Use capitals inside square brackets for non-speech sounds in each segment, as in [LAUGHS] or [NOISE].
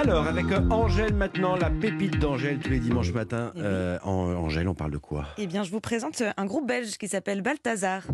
Alors, avec euh, Angèle maintenant, la pépite d'Angèle tous les dimanches matins. Euh, en- Angèle, on parle de quoi? Eh bien, je vous présente un groupe belge qui s'appelle Balthazar.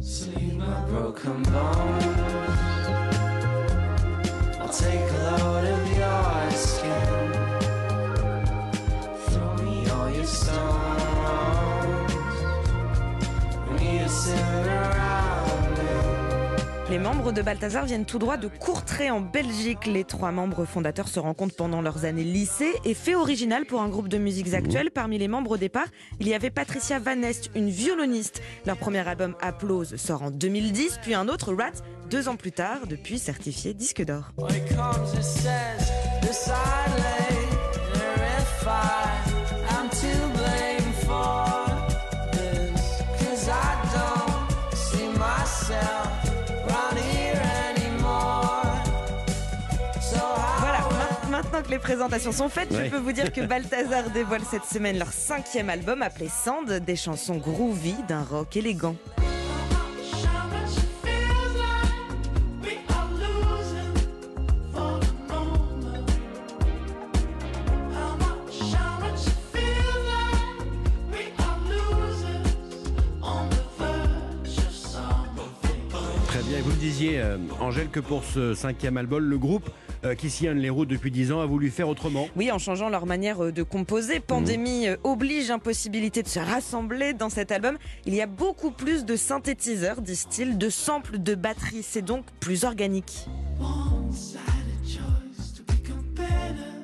Les membres de Balthazar viennent tout droit de Courtrai en Belgique. Les trois membres fondateurs se rencontrent pendant leurs années lycée et fait original pour un groupe de musiques actuelles. Parmi les membres au départ, il y avait Patricia Van Est, une violoniste. Leur premier album Applause sort en 2010, puis un autre Rat deux ans plus tard, depuis certifié disque d'or. Maintenant que les présentations sont faites, Ouais. je peux vous dire que [LAUGHS] Balthazar dévoile cette semaine leur cinquième album appelé Sand, des chansons groovy d'un rock élégant. Très bien. Et vous le disiez, euh, Angèle, que pour ce cinquième album, le groupe euh, qui sillonne les routes depuis 10 ans a voulu faire autrement. Oui, en changeant leur manière euh, de composer. Pandémie euh, oblige, impossibilité de se rassembler dans cet album. Il y a beaucoup plus de synthétiseurs, disent-ils, de samples de batterie. C'est donc plus organique. to become better.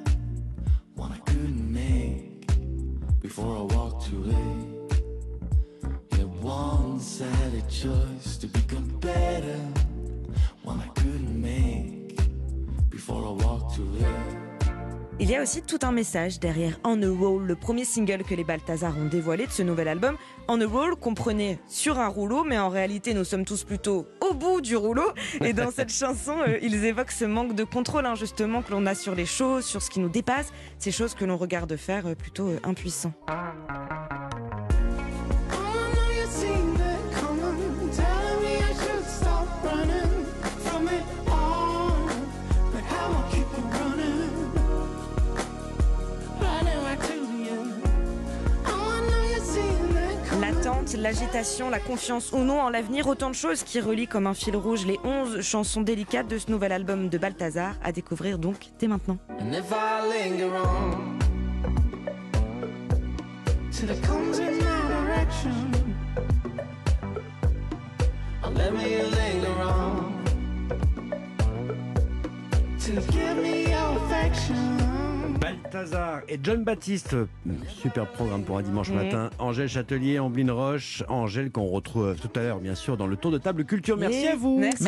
One-sided choice to become better. One I couldn't make before I walked away. Il y a aussi tout un message derrière On a Roll, le premier single que les Balthazar ont dévoilé de ce nouvel album. On a Roll comprenait sur un rouleau, mais en réalité nous sommes tous plutôt au bout du rouleau. Et dans cette [LAUGHS] chanson, euh, ils évoquent ce manque de contrôle hein, justement que l'on a sur les choses, sur ce qui nous dépasse, ces choses que l'on regarde faire euh, plutôt euh, impuissants. L'agitation, la confiance ou non en l'avenir, autant de choses qui relient comme un fil rouge les 11 chansons délicates de ce nouvel album de Balthazar à découvrir donc dès maintenant. Balthazar et John Baptiste, super programme pour un dimanche matin. Angèle Châtelier, Ambline Roche, Angèle qu'on retrouve tout à l'heure bien sûr dans le tour de table culture. Merci Et à vous. Merci.